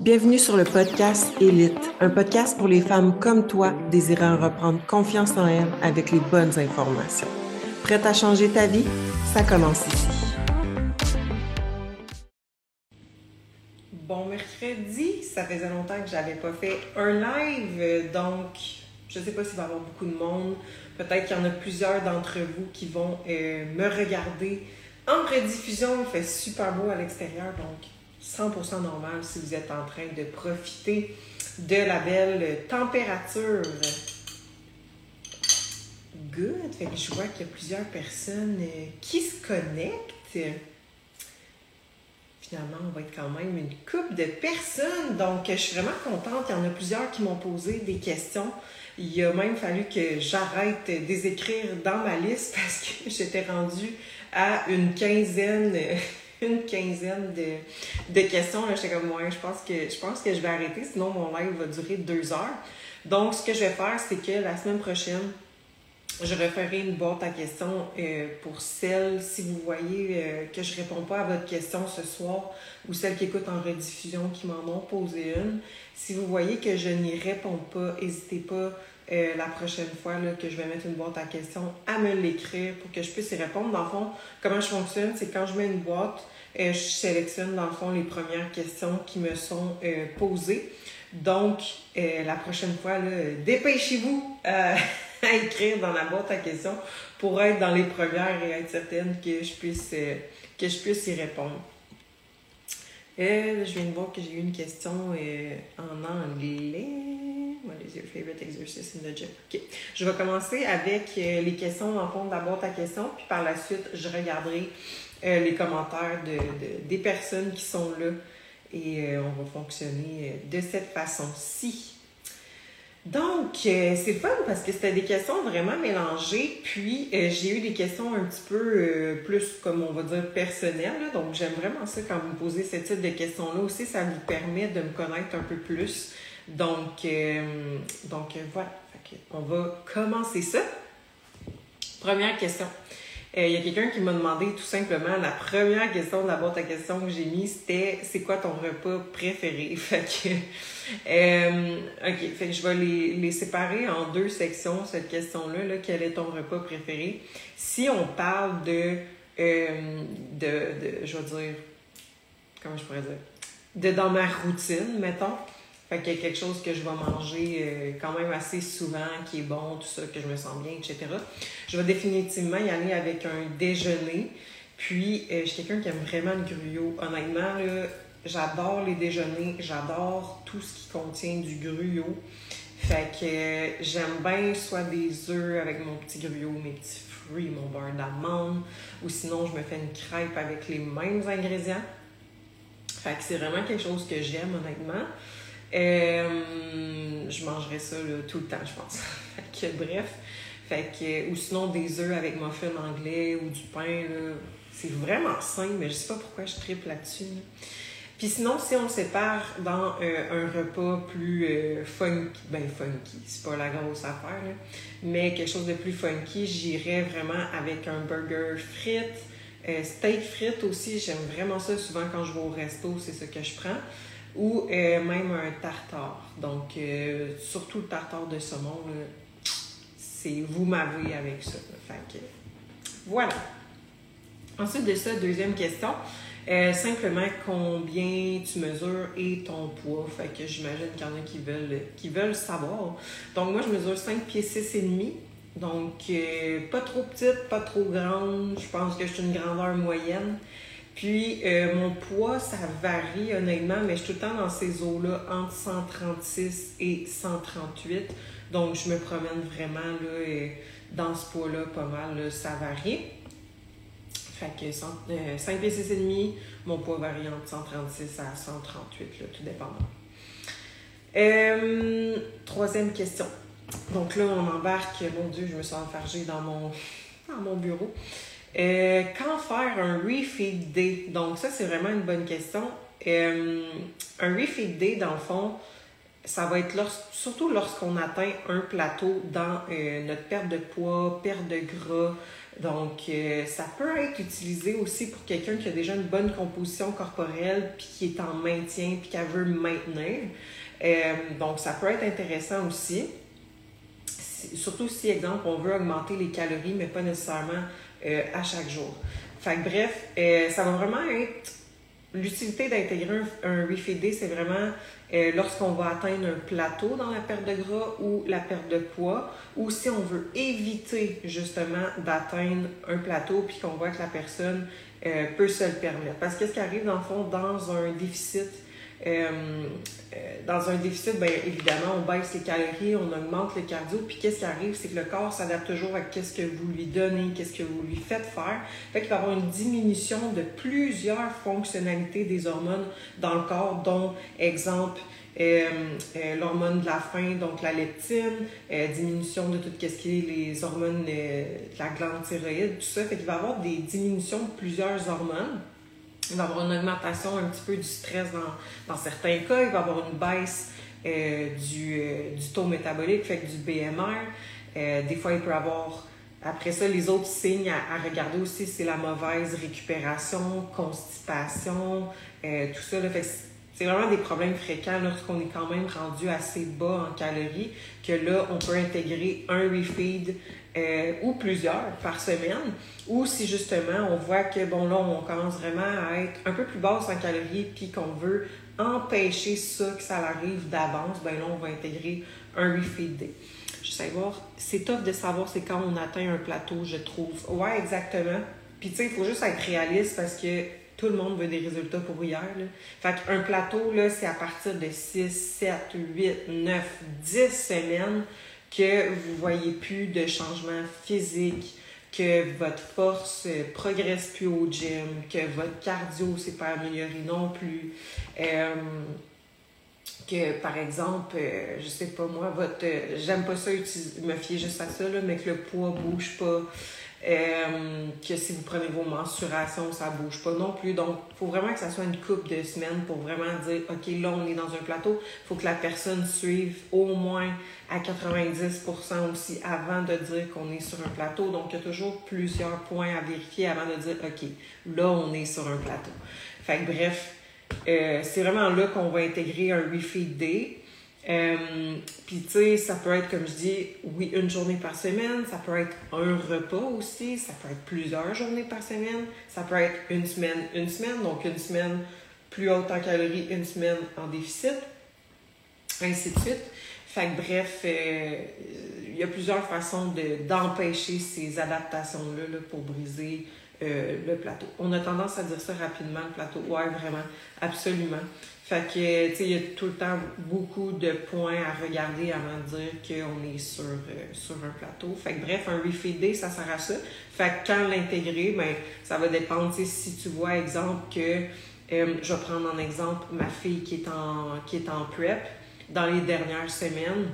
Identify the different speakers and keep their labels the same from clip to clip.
Speaker 1: Bienvenue sur le podcast Élite, un podcast pour les femmes comme toi désirant reprendre confiance en elles avec les bonnes informations. Prête à changer ta vie? Ça commence ici. Bon mercredi, ça faisait longtemps que j'avais pas fait un live, donc je sais pas s'il va y avoir beaucoup de monde. Peut-être qu'il y en a plusieurs d'entre vous qui vont euh, me regarder en rediffusion. Il fait super beau à l'extérieur, donc 100% normal si vous êtes en train de profiter de la belle température. Good. Fait que je vois qu'il y a plusieurs personnes euh, qui se connectent. Finalement, on va être quand même une couple de personnes. Donc, je suis vraiment contente. Il y en a plusieurs qui m'ont posé des questions. Il a même fallu que j'arrête des écrire dans ma liste parce que j'étais rendue à une quinzaine une quinzaine de, de questions. J'étais comme, ouais, je pense, que, je pense que je vais arrêter, sinon mon live va durer deux heures. Donc, ce que je vais faire, c'est que la semaine prochaine, je referai une boîte à questions euh, pour celles, si vous voyez euh, que je réponds pas à votre question ce soir, ou celles qui écoutent en rediffusion qui m'en ont posé une. Si vous voyez que je n'y réponds pas, n'hésitez pas euh, la prochaine fois que je vais mettre une boîte à questions, à me l'écrire pour que je puisse y répondre. Dans le fond, comment je fonctionne, c'est quand je mets une boîte, je sélectionne dans le fond les premières questions qui me sont euh, posées. Donc, la prochaine fois, dépêchez-vous à écrire dans la boîte à questions pour être dans les premières et être certaine que je puisse, que je puisse y répondre. je viens de voir que j'ai eu une question en anglais. What is your favorite exercise in the gym? OK. Je vais commencer avec euh, les questions en fond de la boîte à questions, puis par la suite, je regarderai euh, les commentaires de, des personnes qui sont là et euh, on va fonctionner de cette façon-ci. Donc, c'est fun parce que c'était des questions vraiment mélangées. Puis, j'ai eu des questions un petit peu plus, comme on va dire, personnelles. Donc, j'aime vraiment ça quand vous me posez ce type de questions-là aussi. Ça vous permet de me connaître un peu plus. Donc, euh, donc voilà. on va commencer ça. Première question. Euh, il y a quelqu'un qui m'a demandé tout simplement, la première question de la boîte à questions que j'ai mise, c'était c'est quoi ton repas préféré? Fait que, euh, ok, fait que je vais les, les, séparer en deux sections, cette question-là. Là, quel est ton repas préféré? Si on parle de, de, de, je vais dire, comment je pourrais dire? De dans ma routine, mettons. Fait qu'il y a quelque chose que je vais manger euh, quand même assez souvent, qui est bon, tout ça, que je me sens bien, etc. Je vais définitivement y aller avec un déjeuner. Puis, euh, je suis quelqu'un qui aime vraiment le gruyot. Honnêtement, j'adore les déjeuners, j'adore tout ce qui contient du gruyot. Fait que euh, j'aime bien soit des œufs avec mon petit gruyot, mes petits fruits, mon beurre d'amande, ou sinon je me fais une crêpe avec les mêmes ingrédients. Fait que c'est vraiment quelque chose que j'aime honnêtement. Euh, je mangerais ça tout le temps, je pense. fait que, bref, fait que, ou sinon des œufs avec muffin anglais ou du pain. C'est vraiment simple, mais je sais pas pourquoi je triple là-dessus. Puis sinon, si on sépare dans euh, un repas plus euh, funky, ben funky, c'est pas la grosse affaire, mais quelque chose de plus funky, j'irais vraiment avec un burger frites, steak frites aussi, j'aime vraiment ça. Souvent quand je vais au resto, c'est ce que je prends ou euh, même un tartare. Donc, euh, surtout le tartare de saumon, c'est vous m'avez avec ça. Fait que, voilà. Ensuite de ça, deuxième question. Euh, simplement combien tu mesures et ton poids? Fait que j'imagine qu'il y en a qui veulent, veulent savoir. Donc moi, je mesure 5 pieds 6 et demi. Donc pas trop petite, pas trop grande. Je pense que je suis une grandeur moyenne. Puis euh, mon poids, ça varie honnêtement, mais je suis tout le temps dans ces eaux-là entre 136 et 138. Donc je me promène vraiment là, euh, dans ce poids-là pas mal, ça varie. Fait que 5 euh, pieds 6 et demi, mon poids varie entre 136 à 138, là, tout dépendant. troisième question. Donc là, on embarque, mon Dieu, je me sens enfargée dans mon, dans mon bureau. Euh, quand faire un refeed day? Donc, ça, c'est vraiment une bonne question. Euh, un refeed day, dans le fond, ça va être surtout lorsqu'on atteint un plateau dans euh, notre perte de poids, perte de gras. Donc, ça peut être utilisé aussi pour quelqu'un qui a déjà une bonne composition corporelle, puis qui est en maintien, puis qui veut maintenir. Donc, ça peut être intéressant aussi. Surtout si, exemple, on veut augmenter les calories, mais pas nécessairement à chaque jour. Fait que, bref, ça va vraiment être l'utilité d'intégrer un, un refeed c'est vraiment euh, lorsqu'on va atteindre un plateau dans la perte de gras ou la perte de poids, ou si on veut éviter justement d'atteindre un plateau puis qu'on voit que la personne euh, peut se le permettre. Parce que ce qui arrive dans le fond dans un déficit, euh, dans un déficit, bien évidemment, on baisse les calories, on augmente le cardio, puis qu'est-ce qui arrive, c'est que le corps s'adapte toujours à qu'est-ce que vous lui donnez, qu'est-ce que vous lui faites faire. Fait qu'il va y avoir une diminution de plusieurs fonctionnalités des hormones dans le corps, dont, exemple, euh, euh, l'hormone de la faim, donc la leptine, euh, diminution de tout ce qui est les hormones de la glande thyroïde, tout ça. Fait qu'il va y avoir des diminutions de plusieurs hormones. Il va y avoir une augmentation un petit peu du stress dans, dans certains cas. Il va y avoir une baisse du, du, taux métabolique, fait que du BMR. des fois, il peut avoir après ça, les autres signes à, regarder aussi, c'est la mauvaise récupération, constipation, tout ça. Là, c'est vraiment des problèmes fréquents lorsqu'on est quand même rendu assez bas en calories, que là, on peut intégrer un refeed euh, ou plusieurs par semaine, ou si justement on voit que, bon, là, on commence vraiment à être un peu plus basse en calories, puis qu'on veut empêcher ça, que ça arrive d'avance, ben là, on va intégrer un refeed day. Je sais voir, c'est top de savoir c'est quand on atteint un plateau, je trouve. Ouais, exactement. Puis tu sais, il faut juste être réaliste parce que tout le monde veut des résultats pour hier. Là. Fait qu'un plateau, là, c'est à partir de 6, 7, 8, 9, 10 semaines que vous voyez plus de changement physique, que votre force progresse plus au gym, que votre cardio s'est pas amélioré non plus. Euh, que par exemple, euh, je sais pas moi, votre j'aime pas ça me fier juste à ça, là, mais que le poids bouge pas. Euh, que si vous prenez vos mensurations, ça bouge pas non plus. Donc, il faut vraiment que ça soit une coupe de semaines pour vraiment dire, OK, là, on est dans un plateau. Faut que la personne suive au moins à 90% aussi avant de dire qu'on est sur un plateau. Donc, il y a toujours plusieurs points à vérifier avant de dire, OK, là, on est sur un plateau. Fait que, bref, euh, c'est vraiment là qu'on va intégrer un refeed day. Euh, puis, tu sais, ça peut être, comme je dis, oui, une journée par semaine, ça peut être un repas aussi, ça peut être plusieurs journées par semaine, ça peut être une semaine, une semaine, donc une semaine plus haute en calories, une semaine en déficit, ainsi de suite. Fait que bref, euh, il y a plusieurs façons d'empêcher ces adaptations-là là, pour briser euh, le plateau. On a tendance à dire ça rapidement, le plateau. Ouais, vraiment, absolument. Fait que, tu sais, il y a tout le temps beaucoup de points à regarder avant de dire qu'on est sur, euh, sur un plateau. Fait que, bref, un refeed ça sert à ça. Fait que quand l'intégrer, ben, ça va dépendre, si tu vois, exemple, que, euh, je vais prendre en exemple ma fille qui est en, qui est en prep, dans les dernières semaines,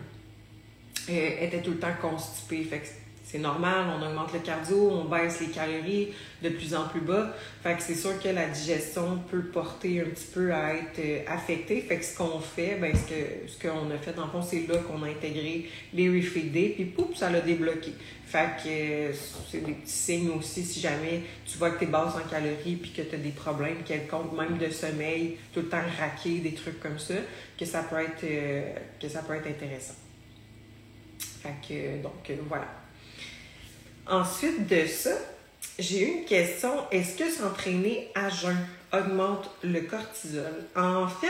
Speaker 1: elle était tout le temps constipée. Fait que c'est normal, on augmente le cardio, on baisse les calories de plus en plus bas. Fait que c'est sûr que la digestion peut porter un petit peu à être euh, affectée. Fait que ce qu'on fait, ben, ce que ce qu'on a fait, dans le fond, c'est là qu'on a intégré les refeedés, puis pouf, ça l'a débloqué. Fait que euh, c'est des petits signes aussi si jamais tu vois que tu es basse en calories puis que tu as des problèmes quelconques, même de sommeil, tout le temps raqué, des trucs comme ça, que ça peut être, euh, que ça peut être intéressant. Fait que, donc, voilà. Ensuite de ça, j'ai une question. Est-ce que s'entraîner à jeun augmente le cortisol? En fait,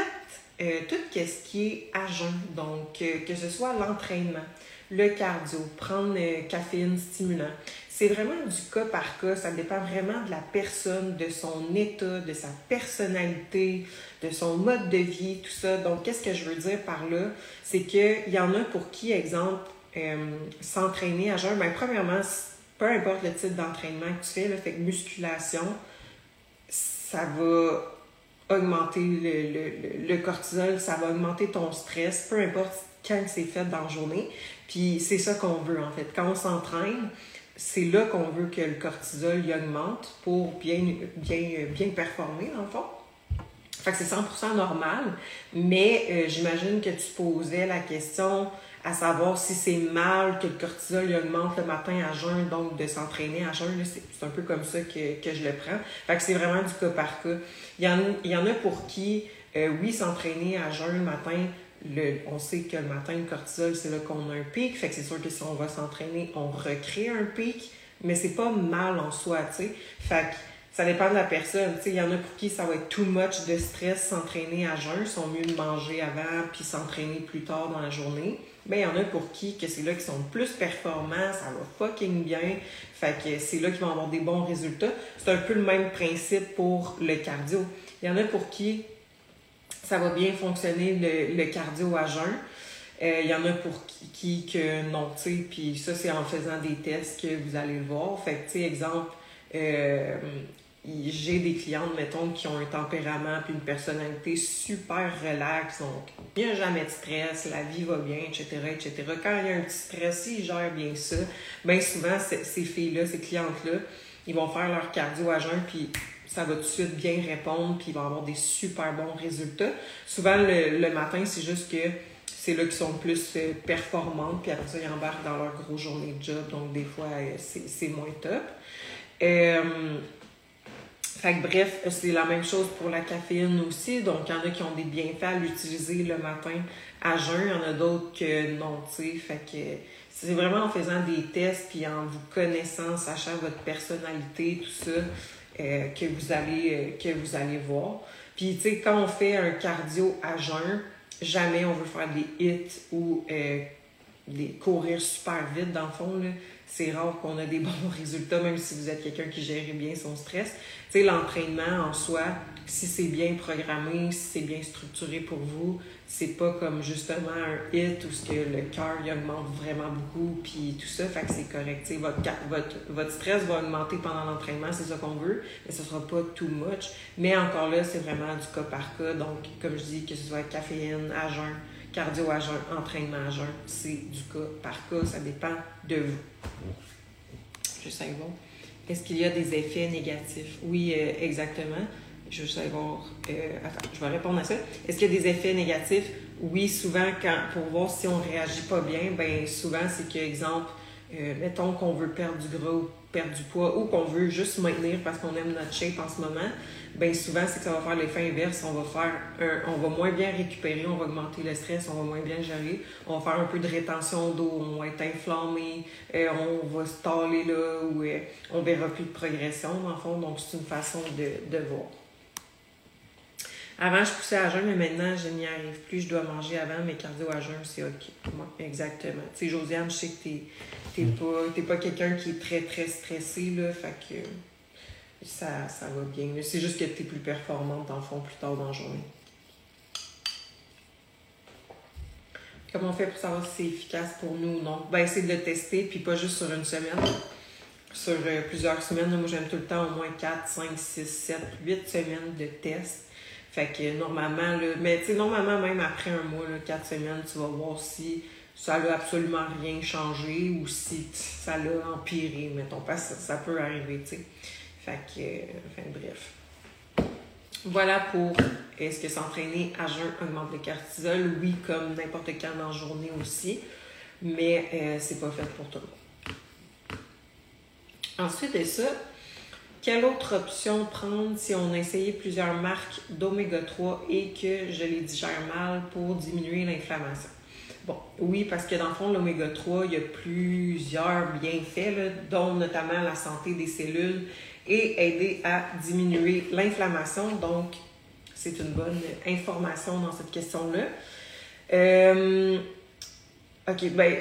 Speaker 1: euh, tout ce qui est à jeun, donc euh, que ce soit l'entraînement, le cardio, prendre euh, caféine stimulant, c'est vraiment du cas par cas. Ça dépend vraiment de la personne, de son état, de sa personnalité, de son mode de vie, tout ça. Donc, qu'est-ce que je veux dire par là? C'est qu'il y en a pour qui, exemple, s'entraîner à jeun, bien, premièrement, peu importe le type d'entraînement que tu fais, là, fait que musculation, ça va augmenter le, le, cortisol, ça va augmenter ton stress, peu importe quand c'est fait dans la journée. Puis c'est ça qu'on veut en fait. Quand on s'entraîne, c'est là qu'on veut que le cortisol augmente pour bien, bien, bien performer, dans le fond. Fait que c'est 100% normal, mais euh, j'imagine que tu posais la question à savoir si c'est mal que le cortisol augmente le matin à jeun, donc de s'entraîner à jeun. C'est un peu comme ça que, que, je le prends. Fait que c'est vraiment du cas par cas. Il y en, il y en a pour qui, euh, oui, s'entraîner à jeun le matin, le, on sait que le matin, le cortisol, c'est là qu'on a un pic. Fait que c'est sûr que si on va s'entraîner, on recrée un pic, mais c'est pas mal en soi, tu sais. Fait que ça dépend de la personne. Il y en a pour qui ça va être too much de stress s'entraîner à jeun. Ils sont mieux de manger avant puis s'entraîner plus tard dans la journée. Mais il y en a pour qui que c'est là qu'ils sont plus performants, ça va fucking bien. Fait que c'est là qu'ils vont avoir des bons résultats. C'est un peu le même principe pour le cardio. Il y en a pour qui ça va bien fonctionner le, cardio à jeun. Euh, il y en a pour qui, que non, tu sais, puis ça, c'est en faisant des tests que vous allez le voir. Fait que, tu sais, exemple, euh, j'ai des clientes, mettons, qui ont un tempérament puis une personnalité super relaxe, donc il n'y a jamais de stress, la vie va bien, etc., etc. Quand il y a un petit stress, ils gèrent bien ça. Bien souvent, ces filles-là, ces clientes-là, ils vont faire leur cardio à jeun, puis ça va tout de suite bien répondre, puis ils vont avoir des super bons résultats. Souvent, le, matin, c'est juste que c'est là qu'ils sont plus euh, performantes, puis après ça, ils embarquent dans leur gros journée de job, donc des fois, euh, c'est moins top. Euh, fait que bref, c'est la même chose pour la caféine aussi. Donc, il y en a qui ont des bienfaits à l'utiliser le matin à jeun. Il y en a d'autres que non, tu sais. Fait que c'est vraiment en faisant des tests puis en vous connaissant, sachant votre personnalité, tout ça, euh, que, vous allez, euh, que vous allez voir. Puis, tu sais, quand on fait un cardio à jeun, jamais on veut faire des hits ou euh, des courir super vite, dans le fond. C'est rare qu'on a des bons résultats, même si vous êtes quelqu'un qui gère bien son stress. Tu sais, l'entraînement en soi, si c'est bien programmé, si c'est bien structuré pour vous, c'est pas comme justement un hit où ce que le cœur augmente vraiment beaucoup, puis tout ça, fait que c'est correct. Votre, votre, votre stress va augmenter pendant l'entraînement, c'est ça qu'on veut, mais ce sera pas too much. Mais encore là, c'est vraiment du cas par cas. Donc, comme je dis, que ce soit caféine, à jeun, cardio à jeun, entraînement à jeun, c'est du cas par cas, ça dépend de vous. Juste savoir. Est-ce qu'il y a des effets négatifs? Oui, euh, exactement. Je veux savoir. Euh, attends, je vais répondre à ça. Est-ce qu'il y a des effets négatifs? Oui, souvent, quand, pour voir si on ne réagit pas bien, ben souvent, c'est que, exemple, euh, mettons qu'on veut perdre du gras ou perdre du poids ou qu'on veut juste maintenir parce qu'on aime notre shape en ce moment, ben souvent c'est que ça va faire l'effet inverse. On va faire un, on va moins bien récupérer, on va augmenter le stress, on va moins bien gérer, on va faire un peu de rétention d'eau, on va être inflammé, euh, on va se taler là ou euh, on verra plus de progression en fond. Donc c'est une façon de, de voir. Avant, je poussais à jeun, mais maintenant, je n'y arrive plus. Je dois manger avant, mais cardio à jeun, c'est OK. exactement. Tu sais, Josiane, je sais que tu n'es mm. pas, pas quelqu'un qui est très, très stressé, là. Fait que ça, ça va bien. C'est juste que tu es plus performante, en fond, plus tard dans la journée. Comment on fait pour savoir si c'est efficace pour nous ou non? Ben, de le tester, puis pas juste sur une semaine. Sur euh, plusieurs semaines. moi, j'aime tout le temps au moins 4, 5, 6, 7, 8 semaines de test fait que normalement, mais tu sais, normalement, même après un mois, là, quatre semaines, tu vas voir si ça n'a absolument rien changé ou si ça l'a empiré, mettons. Parce que ça, peut arriver, tu sais. Fait que, enfin, bref. Voilà pour est-ce que s'entraîner à jeun augmente le cortisol? Oui, comme n'importe quand dans la journée aussi, mais euh, c'est pas fait pour tout le monde. Ensuite de ça, quelle autre option prendre si on a essayé plusieurs marques d'oméga 3 et que je les digère mal pour diminuer l'inflammation? Bon, oui, parce que dans le fond, l'oméga 3, il y a plusieurs bienfaits, dont notamment la santé des cellules et aider à diminuer l'inflammation. Donc, c'est une bonne information dans cette question-là. Euh, OK, ben,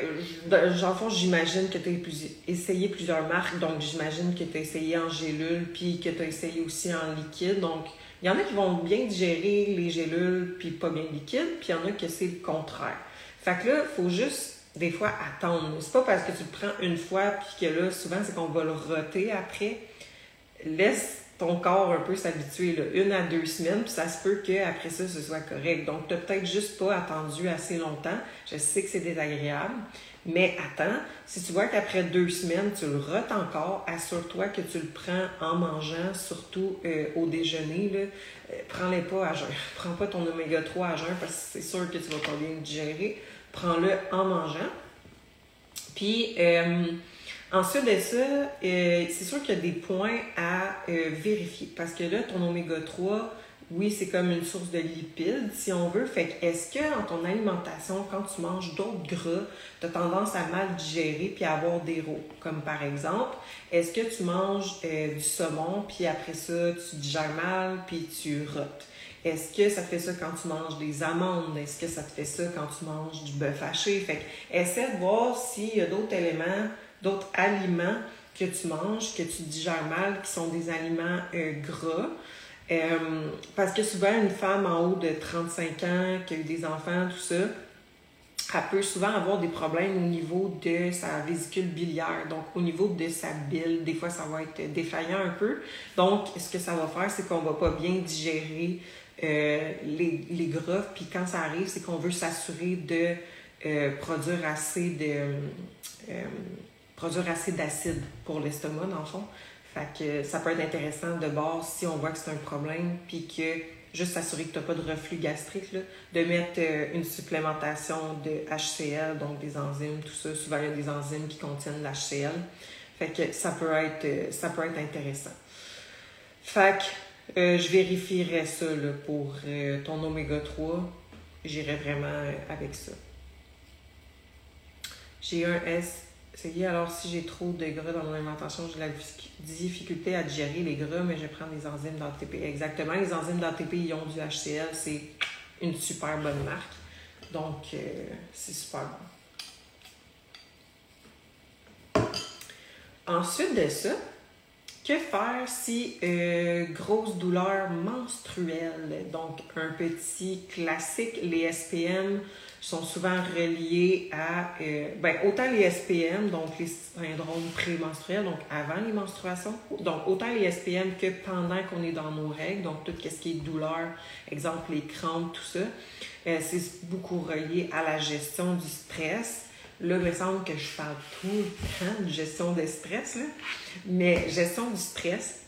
Speaker 1: en fond, j'imagine que tu as essayé plusieurs marques, donc j'imagine que tu as essayé en gélule, puis que tu as essayé aussi en liquide. Donc, il y en a qui vont bien digérer les gélules, puis pas bien liquide, puis il y en a que c'est le contraire. Fait que là, il faut juste, des fois, attendre. C'est pas parce que tu le prends une fois, puis que là, souvent, c'est qu'on va le roter après. Laisse ton corps un peu s'habituer, une à deux semaines, puis ça se peut qu'après ça, ce soit correct. Donc, tu n'as peut-être juste pas attendu assez longtemps. Je sais que c'est désagréable, mais attends, si tu vois qu'après deux semaines, tu le rotes encore, assure-toi que tu le prends en mangeant, surtout euh, au déjeuner. Là. Euh, prends-les pas à jeun. Prends pas ton oméga 3 à jeun parce que c'est sûr que tu vas pas bien digérer. Prends-le en mangeant. Puis, euh, ensuite de ça, c'est sûr qu'il y a des points à vérifier parce que là, ton oméga 3, oui, c'est comme une source de lipides, si on veut. Fait que est-ce que dans ton alimentation, quand tu manges d'autres gras, tu as tendance à mal digérer puis à avoir des rots? Comme par exemple, est-ce que tu manges euh, du saumon puis après ça, tu digères mal puis tu rotes? Est-ce que ça te fait ça quand tu manges des amandes? Est-ce que ça te fait ça quand tu manges du bœuf haché? Fait que essaie de voir s'il y a d'autres éléments, d'autres aliments que tu manges, que tu digères mal, qui sont des aliments euh, gras. Euh, parce que souvent, une femme en haut de 35 ans, qui a eu des enfants, tout ça, elle peut souvent avoir des problèmes au niveau de sa vésicule biliaire, donc au niveau de sa bile. Des fois, ça va être défaillant un peu. Donc, ce que ça va faire, c'est qu'on va pas bien digérer euh, les, les gras. Puis quand ça arrive, c'est qu'on veut s'assurer de produire assez de produire assez d'acide pour l'estomac, dans le fond. Fait que ça peut être intéressant de voir si on voit que c'est un problème, puis que juste s'assurer que tu n'as pas de reflux gastrique, de mettre euh, une supplémentation de HCl, donc des enzymes, tout ça. Souvent, il y a des enzymes qui contiennent l'HCl. Fait que ça peut être, euh, ça peut être intéressant. Fait que euh, je vérifierais ça pour ton oméga 3. J'irais vraiment avec ça. J'ai un S c'est alors si j'ai trop de gras dans mon alimentation, j'ai la difficulté à digérer les gras, mais je prends des enzymes d'ATP. Exactement, les enzymes d'ATP, ils ont du HCl, c'est une super bonne marque. Donc, euh, c'est super bon. Ensuite de ça, que faire si euh, grosse douleur menstruelle? Donc, un petit classique, les SPM sont souvent reliés à, euh, ben, autant les SPM, donc les syndromes prémenstruels, donc avant les menstruations, donc autant les SPM que pendant qu'on est dans nos règles, donc tout ce qui est douleur, exemple les crampes, tout ça, euh, c'est beaucoup relié à la gestion du stress. Là, il me semble que je parle tout le temps de gestion de stress, là. mais gestion du stress,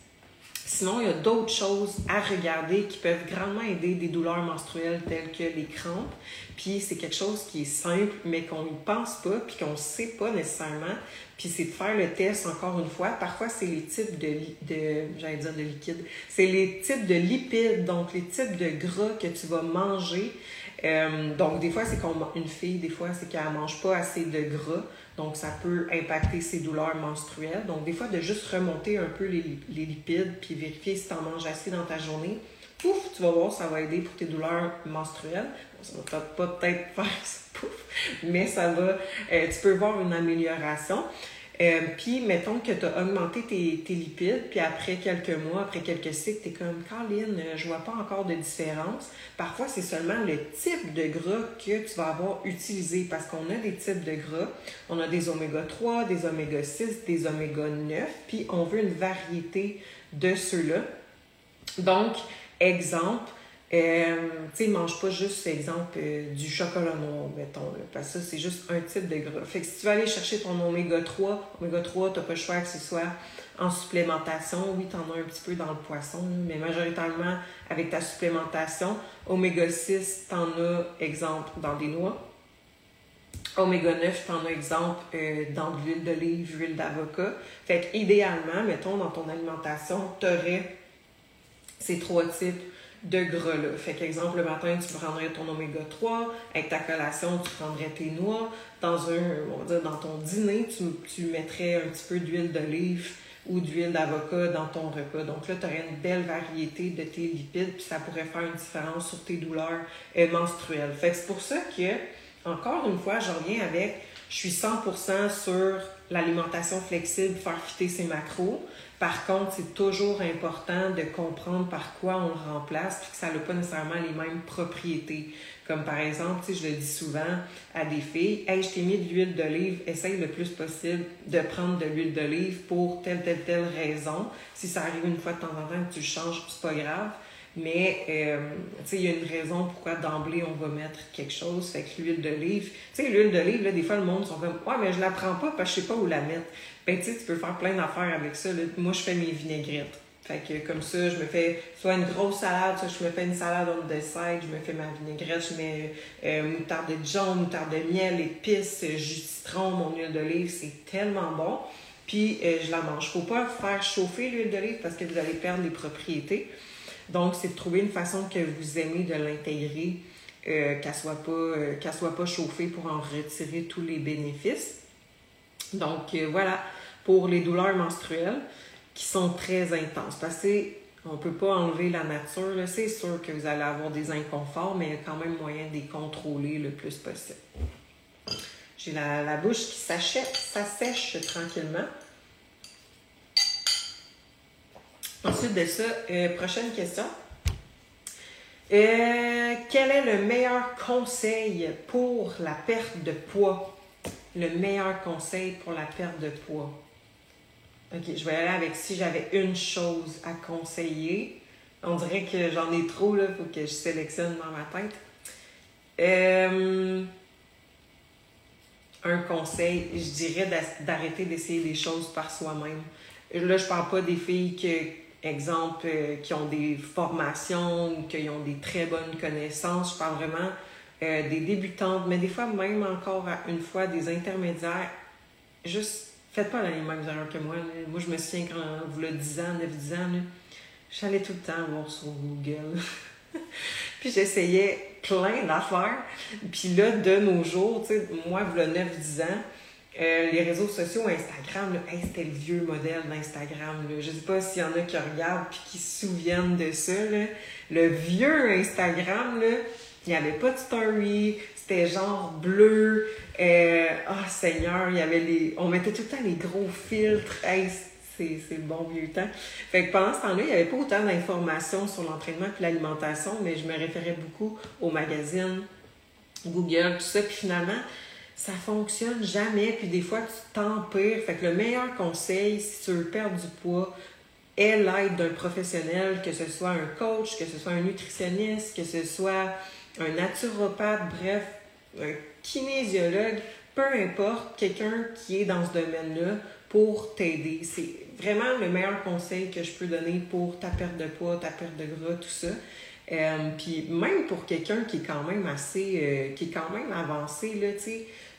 Speaker 1: Sinon, il y a d'autres choses à regarder qui peuvent grandement aider des douleurs menstruelles telles que les crampes. Puis c'est quelque chose qui est simple, mais qu'on n'y pense pas, puis qu'on ne sait pas nécessairement. Puis c'est de faire le test encore une fois. Parfois, c'est les types de, de j'allais dire de liquide, c'est les types de lipides, donc les types de gras que tu vas manger. Euh, donc, des fois, c'est qu'une fille, des fois, c'est qu'elle mange pas assez de gras. Donc, ça peut impacter ses douleurs menstruelles. Donc, des fois, de juste remonter un peu les, lipides puis vérifier si tu en manges assez dans ta journée. Pouf, tu vas voir, ça va aider pour tes douleurs menstruelles. Ça va pas peut-être faire ça, pouf, mais ça va, euh, tu peux voir une amélioration. Euh, puis, mettons que tu as augmenté tes, lipides, puis après quelques mois, après quelques cycles, tu es comme, Caroline, je vois pas encore de différence. Parfois, c'est seulement le type de gras que tu vas avoir utilisé parce qu'on a des types de gras. On a des oméga 3, des oméga 6, des oméga 9, puis on veut une variété de ceux-là. Donc, exemple, euh, tu sais, mange pas juste, exemple, euh, du chocolat noir, mettons, parce que ça, c'est juste un type de gras. Fait que si tu vas aller chercher ton oméga 3, oméga 3, t'as pas le choix que ce soit en supplémentation. Oui, tu en as un petit peu dans le poisson, mais majoritairement avec ta supplémentation. Oméga 6, tu en as, exemple, dans des noix. Oméga 9, tu en as exemple euh, dans de l'huile d'olive, l'huile d'avocat. Fait que idéalement, mettons, dans ton alimentation, tu aurais ces trois types de gras. Là. Fait qu'exemple, le matin, tu prendrais ton oméga 3, avec ta collation, tu prendrais tes noix. Dans un, on va dire, dans ton dîner, tu, mettrais un petit peu d'huile d'olive ou d'huile d'avocat dans ton repas. Donc là, tu aurais une belle variété de tes lipides, puis ça pourrait faire une différence sur tes douleurs menstruelles. Fait que c'est pour ça que, encore une fois, je reviens avec, je suis 100% sur l'alimentation flexible, faire fitter ses macros. Par contre, c'est toujours important de comprendre par quoi on le remplace, puis que ça n'a pas nécessairement les mêmes propriétés. Comme par exemple, sais, je le dis souvent à des filles, hey, je t'ai mis de l'huile d'olive, essaye le plus possible de prendre de l'huile d'olive pour telle, telle, telle raison. Si ça arrive une fois de temps en temps que tu changes, c'est pas grave. Mais, euh, il y a une raison pourquoi d'emblée on va mettre quelque chose. Fait que l'huile d'olive, tu sais, l'huile d'olive, là, des fois, le monde sont comme, ouais, mais je la prends pas parce que je sais pas où la mettre. Ben, tu peux faire plein d'affaires avec ça. Moi, je fais mes vinaigrettes. Fait que comme ça, je me fais soit une grosse salade, soit je me fais une salade on the je me fais ma vinaigrette, je mets euh, moutarde de Dijon, moutarde de miel, épices, jus de citron, mon huile d'olive, c'est tellement bon. Puis euh, je la mange. Faut pas faire chauffer l'huile d'olive parce que vous allez perdre les propriétés. Donc, c'est de trouver une façon que vous aimez de l'intégrer, euh, qu'elle soit pas qu'elle soit pas chauffée pour en retirer tous les bénéfices. Donc voilà, pour les douleurs menstruelles qui sont très intenses. Parce qu'on ne peut pas enlever la nature. C'est sûr que vous allez avoir des inconforts, mais il y a quand même moyen de les contrôler le plus possible. J'ai la, bouche qui s'assèche tranquillement. Ensuite de ça, euh, prochaine question. Euh, quel est le meilleur conseil pour la perte de poids? Le meilleur conseil pour la perte de poids. OK, je vais aller avec si j'avais une chose à conseiller. On dirait que j'en ai trop, là, faut que je sélectionne dans ma tête. Euh, un conseil, je dirais d'arrêter d'essayer des choses par soi-même. Là, je parle pas des filles qui, exemple, euh, qui ont des formations ou qui ont des très bonnes connaissances. Je parle vraiment euh, des débutantes, mais des fois même encore une fois des intermédiaires. Juste Faites pas la même erreur que moi. Moi, je me souviens quand vous le 10 ans, 9-10 ans, j'allais tout le temps voir sur Google. puis j'essayais plein d'affaires. Puis là, de nos jours, moi, vous le 9-10 ans, euh, les réseaux sociaux, Instagram, c'était le vieux modèle d'Instagram. Je sais pas s'il y en a qui regardent puis qui se souviennent de ça. Le vieux Instagram, là, il n'y avait pas de story, c'était genre bleu. Euh, oh Seigneur, il y avait les. On mettait tout le temps les gros filtres. c'est, le bon vieux temps. Fait que pendant ce temps-là, il n'y avait pas autant d'informations sur l'entraînement et l'alimentation, mais je me référais beaucoup aux magazines, Google, tout ça. Puis finalement, ça fonctionne jamais. Puis des fois, tu t'empires. Fait que le meilleur conseil, si tu veux perdre du poids, est l'aide d'un professionnel, que ce soit un coach, que ce soit un nutritionniste, que ce soit un naturopathe, bref, un kinésiologue, peu importe, quelqu'un qui est dans ce domaine-là pour t'aider. C'est vraiment le meilleur conseil que je peux donner pour ta perte de poids, ta perte de gras, tout ça. Euh, puis même pour quelqu'un qui est quand même assez, euh, qui est quand même avancé, là,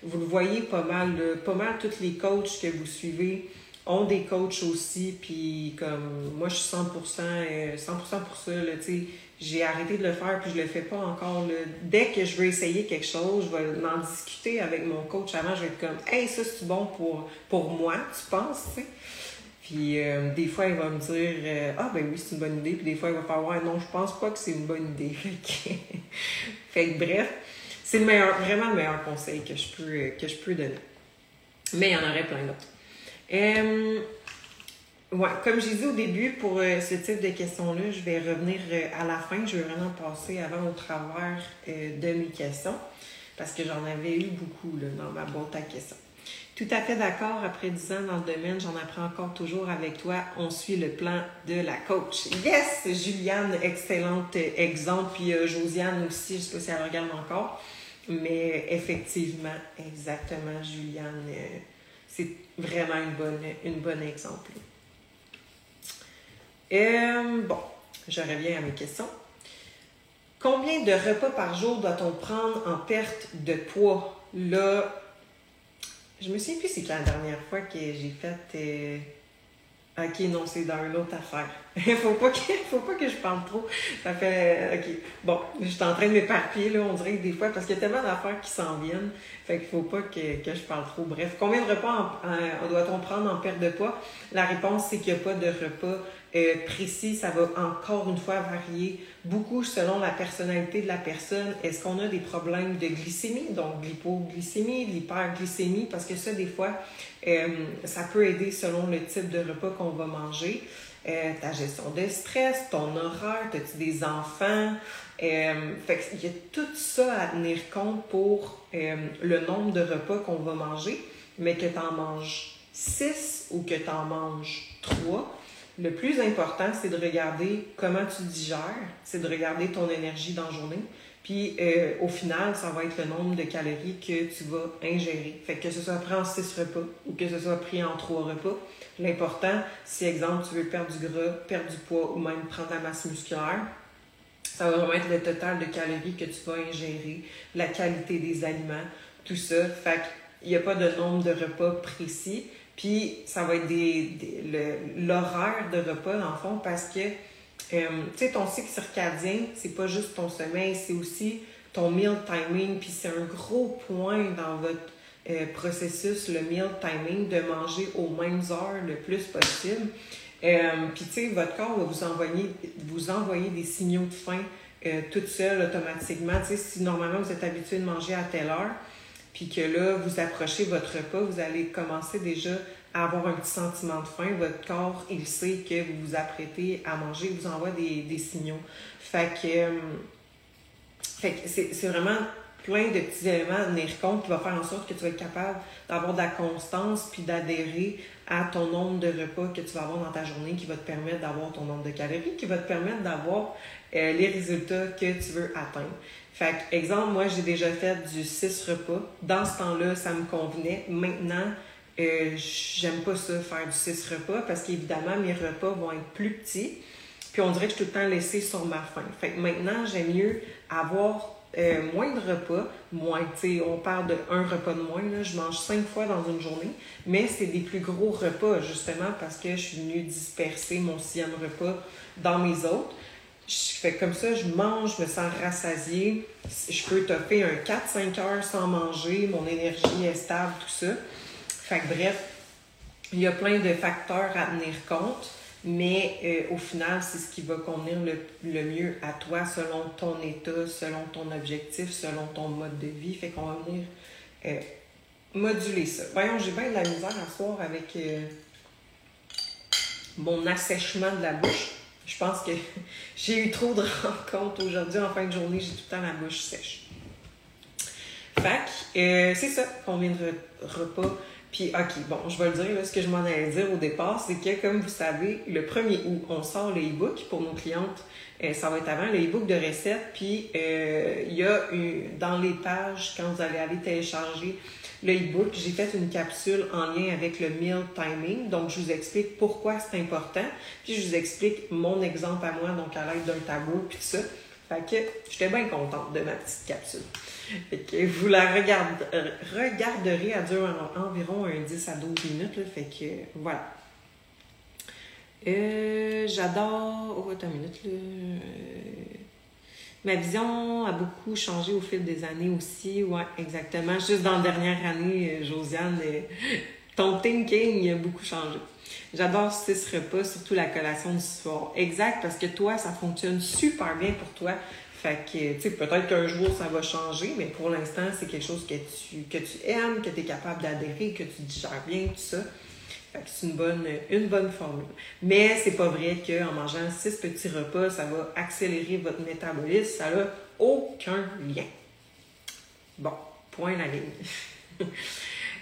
Speaker 1: vous le voyez pas mal, pas mal tous les coachs que vous suivez ont des coachs aussi, puis comme moi je suis 100%, 100% euh, pour ça, là, j'ai arrêté de le faire puis je le fais pas encore. Dès que je veux essayer quelque chose, je vais en discuter avec mon coach avant. Je vais être comme Hey, ça c'est bon pour, pour moi, tu penses? Puis euh, des fois, il va me dire euh, Ah ben oui, c'est une bonne idée. Puis des fois, il va faire Ouais, non, je pense pas que c'est une bonne idée. fait que bref, c'est le meilleur, vraiment le meilleur conseil que je peux, que je peux donner. Mais il y en aurait plein d'autres. Euh, Ouais, comme j'ai dit au début, pour ce type de questions-là, je vais revenir à la fin. Je vais vraiment passer avant au travers de mes questions parce que j'en avais eu beaucoup là, dans ma boîte à questions. Tout à fait d'accord. Après 10 ans dans le domaine, j'en apprends encore toujours avec toi. On suit le plan de la coach. Yes, Juliane, excellente exemple. Puis Josiane aussi, je sais pas si elle regarde encore. Mais effectivement, exactement, Juliane, c'est vraiment une bonne, une bonne exemple. Euh, bon, je reviens à mes questions. Combien de repas par jour doit-on prendre en perte de poids? Là, je me souviens plus c'est la dernière fois que j'ai fait. Euh, ok, non, c'est dans une autre affaire. Faut pas que, faut pas que je parle trop. Ça fait. Ok. Bon, je suis en train de m'éparpiller, là, on dirait que des fois, parce qu'il y a tellement d'affaires qui s'en viennent. Fait qu'il faut pas que, que, je parle trop. Bref, combien de repas doit-on prendre en perte de poids? La réponse, c'est qu'il n'y a pas de repas euh, précis, ça va encore une fois varier beaucoup selon la personnalité de la personne. Est-ce qu'on a des problèmes de glycémie, donc l'hypoglycémie, l'hyperglycémie, parce que ça, des fois, euh, ça peut aider selon le type de repas qu'on va manger. euh, ta gestion de stress, ton horaire, as-tu des enfants? Euh, fait il y a tout ça à tenir compte pour le nombre de repas qu'on va manger, mais que tu en manges 6 ou que tu en manges 3. Le plus important, c'est de regarder comment tu digères, c'est de regarder ton énergie dans la journée. Puis euh, au final, ça va être le nombre de calories que tu vas ingérer. Fait que ce soit pris en 6 repas ou que ce soit pris en 3 repas, l'important, si exemple tu veux perdre du gras, perdre du poids ou même prendre la masse musculaire, ça va vraiment être le total de calories que tu vas ingérer, la qualité des aliments, tout ça. Fait qu'il n'y a pas de nombre de repas précis. Puis ça va être des, l'horaire de repas, dans le fond, parce que, euh, tu sais, ton cycle circadien, c'est pas juste ton sommeil, c'est aussi ton meal timing. Puis c'est un gros point dans votre euh, processus, le meal timing, de manger aux mêmes heures le plus possible. Euh, puis, tu sais, votre corps va vous envoyer, vous envoyer des signaux de faim toute seule automatiquement. Tu sais, si normalement vous êtes habitué de manger à telle heure, puis que là, vous approchez votre repas, vous allez commencer déjà à avoir un petit sentiment de faim. Votre corps, il sait que vous vous apprêtez à manger, il vous envoie des, des signaux. Fait que, euh, que c'est, c'est vraiment plein de petits éléments à tenir compte qui va faire en sorte que tu vas être capable d'avoir de la constance puis d'adhérer à ton nombre de repas que tu vas avoir dans ta journée qui va te permettre d'avoir ton nombre de calories, qui va te permettre d'avoir euh, les résultats que tu veux atteindre. Fait exemple, moi, j'ai déjà fait du 6 repas. Dans ce temps-là, ça me convenait. Maintenant, euh, j'aime pas ça, faire du 6 repas, parce qu'évidemment, mes repas vont être plus petits. Puis on dirait que je suis tout le temps laissée sur ma faim. Fait que maintenant, j'aime mieux avoir euh, moins de repas, moins, tu sais, on parle de un repas de moins, là, je mange cinq fois dans une journée, mais c'est des plus gros repas, justement, parce que je suis venue disperser mon sixième repas dans mes autres. Je fais comme ça, je mange, je me sens rassasiée, je peux topper un 4-5 heures sans manger, mon énergie est stable, tout ça. Fait que bref, il y a plein de facteurs à tenir compte. Mais euh, au final, c'est ce qui va convenir le, mieux à toi selon ton état, selon ton objectif, selon ton mode de vie. Fait qu'on va venir euh, moduler ça. Voyons, j'ai bien de la misère à soir avec euh, mon assèchement de la bouche. Je pense que j'ai eu trop de rencontres aujourd'hui. En fin de journée, j'ai tout le temps la bouche sèche. Fait que c'est ça, combien de repas puis, OK, bon, je vais le dire, là, ce que je m'en allais dire au départ, c'est que, comme vous savez, le 1er août, on sort le e-book pour nos clientes. Euh, ça va être avant le e-book de recettes. Puis, euh, il y a dans les pages, quand vous allez aller télécharger le e-book, j'ai fait une capsule en lien avec le meal timing. Donc, je vous explique pourquoi c'est important. Puis, je vous explique mon exemple à moi, donc à l'aide d'un tableau, puis ça. Fait que j'étais bien contente de ma petite capsule. Fait que vous la regarderez à durer environ un 10 à 12 minutes. Fait que voilà. Euh, j'adore. Oh, attends une minute. Là. Euh, ma vision a beaucoup changé au fil des années aussi. Ouais, exactement. Juste dans la dernière année, euh, Josiane, ton thinking a beaucoup changé. J'adore six repas, surtout la collation du soir. Exact, parce que toi, ça fonctionne super bien pour toi. Fait que, tu sais, peut-être qu'un jour, ça va changer, mais pour l'instant, c'est quelque chose que tu, que tu aimes, que tu es capable d'adhérer, que tu digères bien, tout ça. C'est une bonne, une bonne formule. Mais c'est pas vrai qu'en mangeant six petits repas, ça va accélérer votre métabolisme. Ça n'a aucun lien. Bon, point la ligne.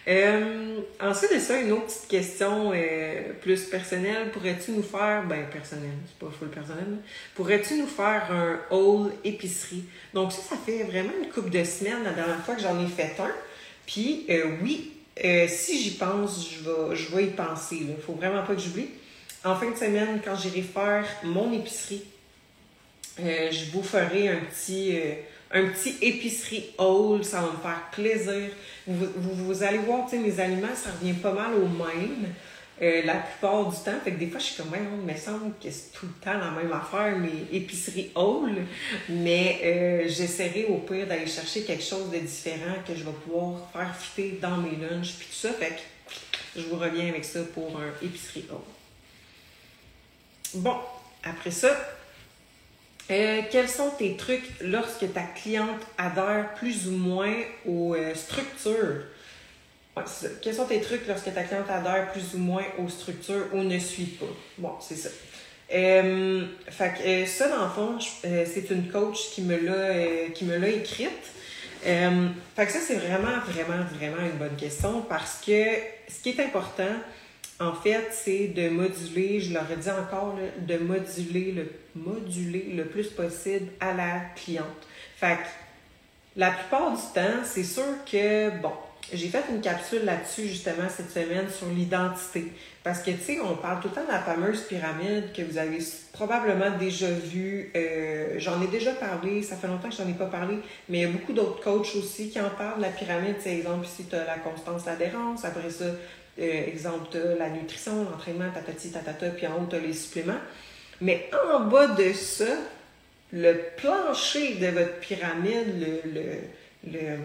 Speaker 1: Euh, ensuite de ça, une autre petite question euh, plus personnelle. Pourrais-tu nous faire, ben personnel, c'est pas full personnel, pourrais-tu nous faire un haul épicerie? Donc ça, ça fait vraiment une couple de semaines la dernière fois que j'en ai fait un. Puis euh, oui, si j'y pense, je vais, je vais y penser. Il faut vraiment pas que j'oublie. En fin de semaine, quand j'irai faire mon épicerie, je vous ferai un petit un petit épicerie haul, ça va me faire plaisir. Vous, vous, allez voir, mes aliments, ça revient pas mal au même. Euh, la plupart du temps. Fait que des fois, je suis comme, ouais, il me semble que c'est tout le temps la même affaire, mes épiceries haul. Mais euh, j'essaierai au pire d'aller chercher quelque chose de différent que je vais pouvoir faire fitter dans mes lunchs, puis tout ça. Fait que je vous reviens avec ça pour un épicerie haul. Bon, après ça, euh, quels sont tes trucs lorsque ta cliente adhère plus ou moins aux structures? Quels sont tes trucs lorsque ta cliente adhère plus ou moins aux structures ou ne suit pas? Bon, c'est ça. Euh, fait que ça, dans le fond, c'est une coach qui me l'a qui me l'a écrite. fait que ça, c'est vraiment, vraiment, vraiment une bonne question parce que ce qui est important, en fait, c'est de moduler, je leur ai dit encore, de moduler le, moduler le plus possible à la cliente. Fait que la plupart du temps, c'est sûr que, bon, j'ai fait une capsule là-dessus justement cette semaine sur l'identité. Parce que, tu sais, on parle tout le temps de la fameuse pyramide que vous avez probablement déjà vue. Euh, j'en ai déjà parlé, ça fait longtemps que je n'en ai pas parlé, mais il y a beaucoup d'autres coachs aussi qui en parlent. La pyramide, c'est exemple, ici, tu as la constance, l'adhérence. Après ça, euh, exemple, tu la nutrition, l'entraînement, tatati, tatata, puis en haut, tu les suppléments. Mais en bas de ça, le plancher de votre pyramide, le, le,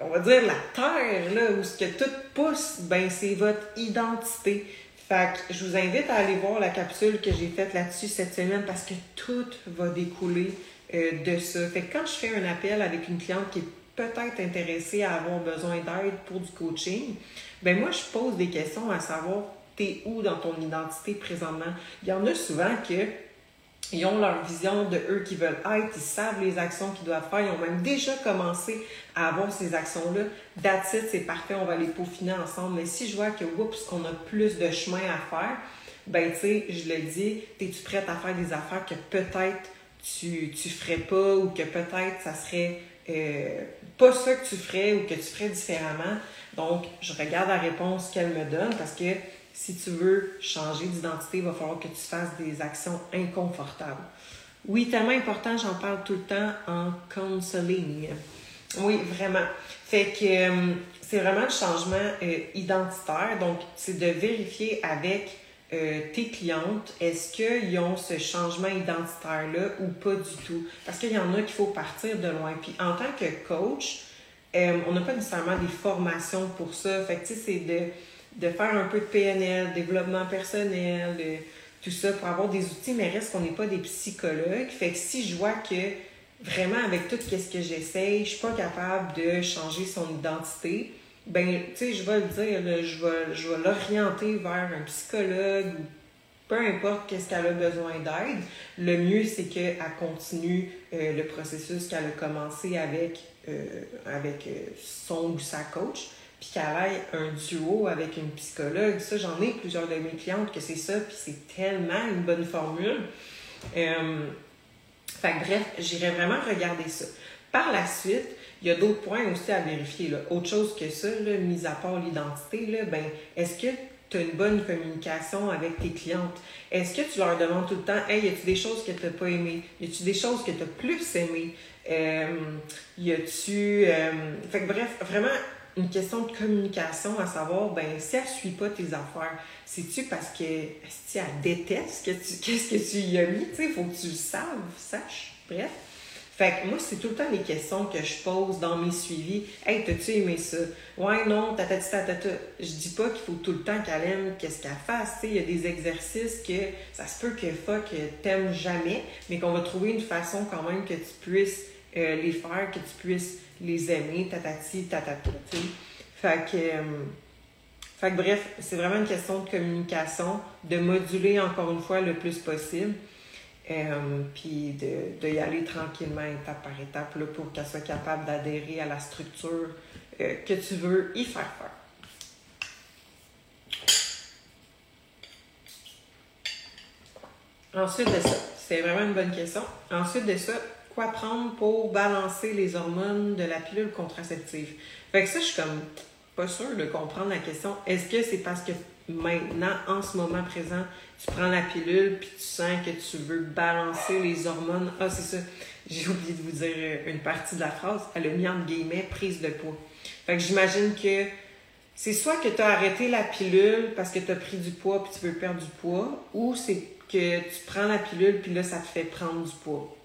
Speaker 1: on va dire la terre, là, où ce que tout pousse, ben c'est votre identité. Fait que je vous invite à aller voir la capsule que j'ai faite là-dessus cette semaine parce que tout va découler euh, de ça. Fait que quand je fais un appel avec une cliente qui est peut-être intéressée à avoir besoin d'aide pour du coaching, ben moi je pose des questions à savoir t'es où dans ton identité présentement? Il y en a souvent que ils ont leur vision de eux qui veulent être, ils savent les actions qu'ils doivent faire, ils ont même déjà commencé à avoir ces actions-là. That's it, c'est parfait, on va les peaufiner ensemble. Mais si je vois que, oups, qu'on a plus de chemin à faire, ben, tu sais, je le dis, es-tu prête à faire des affaires que peut-être tu, tu ferais pas ou que peut-être ça serait euh, pas ça que tu ferais ou que tu ferais différemment? Donc, je regarde la réponse qu'elle me donne parce que si tu veux changer d'identité, il va falloir que tu fasses des actions inconfortables. Oui, tellement important, j'en parle tout le temps en counseling. Oui, vraiment. Fait que euh, c'est vraiment le changement euh, identitaire. Donc, c'est de vérifier avec euh, tes clientes, est-ce qu'ils ont ce changement identitaire-là ou pas du tout? Parce qu'il y en a qu'il faut partir de loin. Puis en tant que coach, on n'a pas nécessairement des formations pour ça. Fait que, tu sais, c'est de de faire un peu de PNL, développement personnel, tout ça pour avoir des outils, mais reste qu'on n'est pas des psychologues. Fait que si je vois que vraiment avec tout ce que j'essaye, je suis pas capable de changer son identité, ben tu sais, je vais le dire, je vais, l'orienter vers un psychologue ou peu importe qu'est-ce qu'elle a besoin d'aide. Le mieux, c'est qu'elle continue euh, le processus qu'elle a commencé avec, euh, avec euh, son ou sa coach puis qu'elle ait un duo avec une psychologue. Ça, j'en ai plusieurs de mes clientes que c'est ça, puis c'est tellement une bonne formule. Euh, fait que bref, j'irai vraiment regarder ça. Par la suite, il y a d'autres points aussi à vérifier. Là. Autre chose que ça, là, mis à part l'identité, ben, est-ce que tu as une bonne communication avec tes clientes? Est-ce que tu leur demandes tout le temps, hey, y a-tu des choses que tu n'as pas aimées? Y a-tu des choses que tu as plus aimées? Euh, y a-tu. Euh... Fait que bref, vraiment une question de communication, à savoir, ben, si elle ne suit pas tes affaires, c'est-tu parce que si elle déteste qu'est-ce que tu y as mis? Il faut que tu le saves, saches. Bref. Fait que moi, c'est tout le temps les questions que je pose dans mes suivis. Hey, t'as-tu aimé ça? Ouais, non, tata, tata, tata. Je dis pas qu'il faut tout le temps qu'elle aime qu'est-ce qu'elle fasse. Il y a des exercices que ça se peut que fuck, t'aimes jamais, mais qu'on va trouver une façon quand même que tu puisses euh, les faire, que tu puisses les aimer, tatati, tatata, Fait que, euh, fait que bref, c'est vraiment une question de communication, de moduler encore une fois le plus possible, euh, puis de, de, y aller tranquillement, étape par étape, là, pour qu'elle soit capable d'adhérer à la structure euh, que tu veux y faire faire. Ensuite de ça, c'est vraiment une bonne question. Ensuite de ça, quoi prendre pour balancer les hormones de la pilule contraceptive. Fait que ça, je suis comme pas sûre de comprendre la question. Est-ce que c'est parce que maintenant, en ce moment présent, tu prends la pilule puis tu sens que tu veux balancer les hormones? Ah, c'est ça. J'ai oublié de vous dire une partie de la phrase. Elle a mis entre guillemets prise de poids. Fait que j'imagine que c'est soit que tu as arrêté la pilule parce que tu as pris du poids puis tu veux perdre du poids, ou c'est que tu prends la pilule puis là, ça te fait prendre du poids.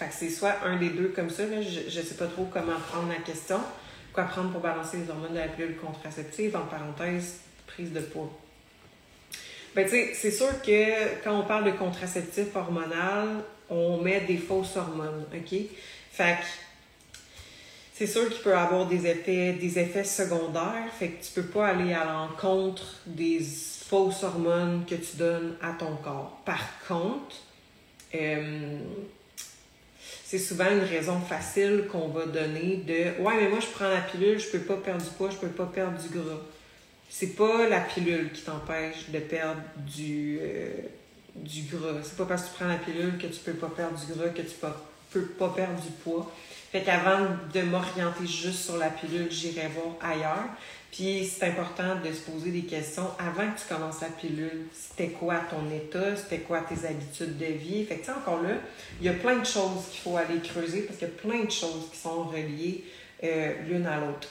Speaker 1: Fait que c'est soit un des deux comme ça, là, je ne sais pas trop comment prendre la question. Quoi prendre pour balancer les hormones de la pilule contraceptive, en parenthèse, prise de poids. Ben, tu sais, c'est sûr que quand on parle de contraceptif hormonal, on met des fausses hormones, OK? Fait que c'est sûr qu'il peut avoir des effets, des effets secondaires, fait que tu peux pas aller à l'encontre des fausses hormones que tu donnes à ton corps. Par contre, euh, c'est souvent une raison facile qu'on va donner de Ouais, mais moi je prends la pilule, je peux pas perdre du poids, je peux pas perdre du gras. C'est pas la pilule qui t'empêche de perdre du, euh, du gras. C'est pas parce que tu prends la pilule que tu peux pas perdre du gras, que tu peux pas perdre du poids. Fait qu'avant de m'orienter juste sur la pilule, j'irai voir ailleurs. Puis c'est important de se poser des questions avant que tu commences la pilule. C'était quoi ton état? C'était quoi tes habitudes de vie? Fait que encore là, il y a plein de choses qu'il faut aller creuser parce qu'il y a plein de choses qui sont reliées euh, l'une à l'autre.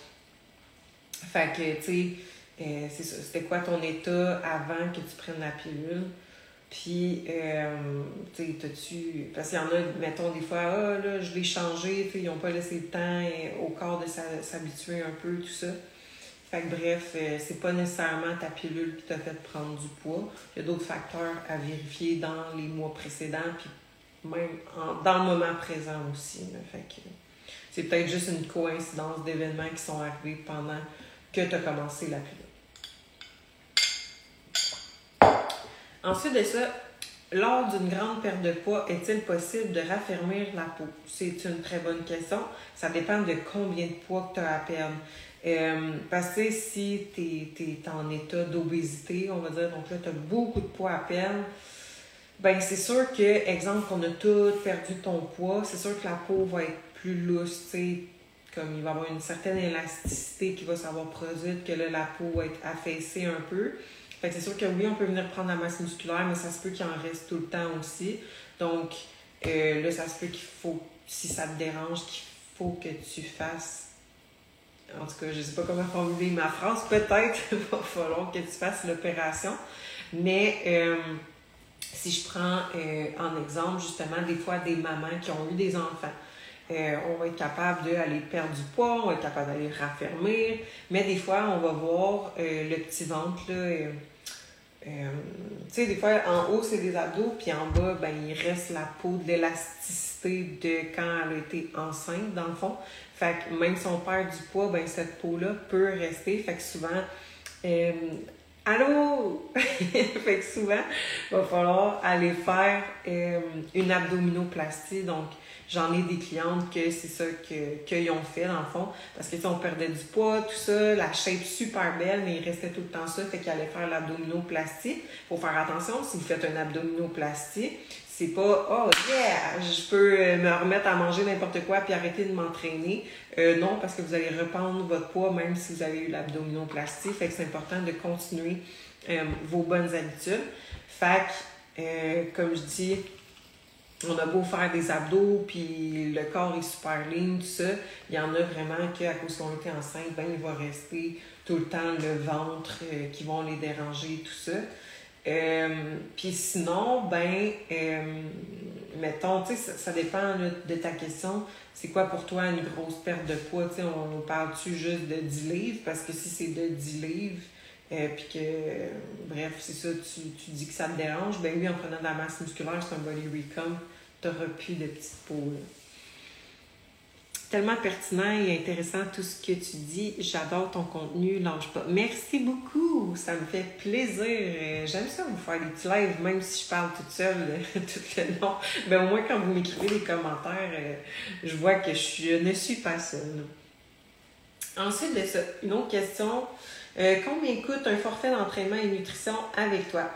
Speaker 1: Fait que, tu sais, euh. C'était quoi ton état avant que tu prennes la pilule? Puis, euh, tu sais, t'as-tu. Parce qu'il y en a, mettons, des fois, ah, là, je l'ai changé, ils n'ont pas laissé le temps au corps de s'habituer un peu, tout ça. Fait que bref, euh, c'est pas nécessairement ta pilule qui t'a fait prendre du poids. Il y a d'autres facteurs à vérifier dans les mois précédents, puis même dans le moment présent aussi. Fait que c'est peut-être juste une coïncidence d'événements qui sont arrivés pendant que tu as commencé la pilule. Ensuite de ça, lors d'une grande perte de poids, est-il possible de raffermir la peau? C'est une très bonne question. Ça dépend de combien de poids que tu as à perdre. Euh, parce que si tu es, en état d'obésité, on va dire, donc là, tu as beaucoup de poids à perdre, ben c'est sûr que, exemple, qu'on a tout perdu ton poids, c'est sûr que la peau va être plus lousse, tu sais, comme il va y avoir une certaine élasticité qui va savoir produire, que là, la peau va être affaissée un peu. Fait c'est sûr que oui, on peut venir prendre la masse musculaire, mais ça se peut qu'il en reste tout le temps aussi. Donc, euh, là, ça se peut qu'il faut, si ça te dérange, qu'il faut que tu fasses en tout cas, je ne sais pas comment formuler ma phrase, peut-être va falloir que tu fasses l'opération. Mais euh, si je prends euh, en exemple justement des fois des mamans qui ont eu des enfants, euh, on va être capable d'aller perdre du poids, on va être capable d'aller raffermir, mais des fois on va voir le petit ventre là. tu sais, des fois, en haut, c'est des abdos, puis en bas, ben, il reste la peau de l'élasticité de quand elle a été enceinte, dans le fond. Fait que même si on perd du poids, ben cette peau-là peut rester. Fait que souvent, euh, allô! fait que souvent, il va falloir aller faire euh, une abdominoplastie. Donc, j'en ai des clientes que c'est ça qu'ils ont fait dans le fond. Parce que on perdait du poids, tout ça, la shape super belle, mais il restait tout le temps ça. Fait qu'ils allaient faire l'abdominoplastie. Faut faire attention si vous faites une abdominoplastie c'est pas oh yeah, je peux me remettre à manger n'importe quoi puis arrêter de m'entraîner. Euh, non, parce que vous allez reprendre votre poids même si vous avez eu l'abdominoplastie. Fait que c'est important de continuer euh, vos bonnes habitudes. Fait que, euh, comme je dis, on a beau faire des abdos, puis le corps est super lean, tout ça. Il y en a vraiment qu'à cause qu'on était enceinte, ben, il va rester tout le temps le ventre qui vont les déranger, tout ça. Euh, puis sinon, ben, euh, mettons, tu sais, ça, dépend de ta question. C'est quoi pour toi une grosse perte de poids? Tu sais, on, parle-tu juste de 10 livres? Parce que si c'est de 10 livres, euh, puis que, bref, c'est ça, tu, tu, dis que ça te dérange, ben oui, en prenant de la masse musculaire, c'est un body recom, t'auras plus de petites peaux, là tellement pertinent et intéressant tout ce que tu dis. J'adore ton contenu, lâche pas. Merci beaucoup, ça me fait plaisir. Euh, j'aime ça vous faire des petits lives, même si je parle toute seule tout le long. Mais au moins quand vous m'écrivez des commentaires, euh, je vois que je ne suis pas seule. Ensuite de ça, une autre question. Euh, combien coûte un forfait d'entraînement et nutrition avec toi?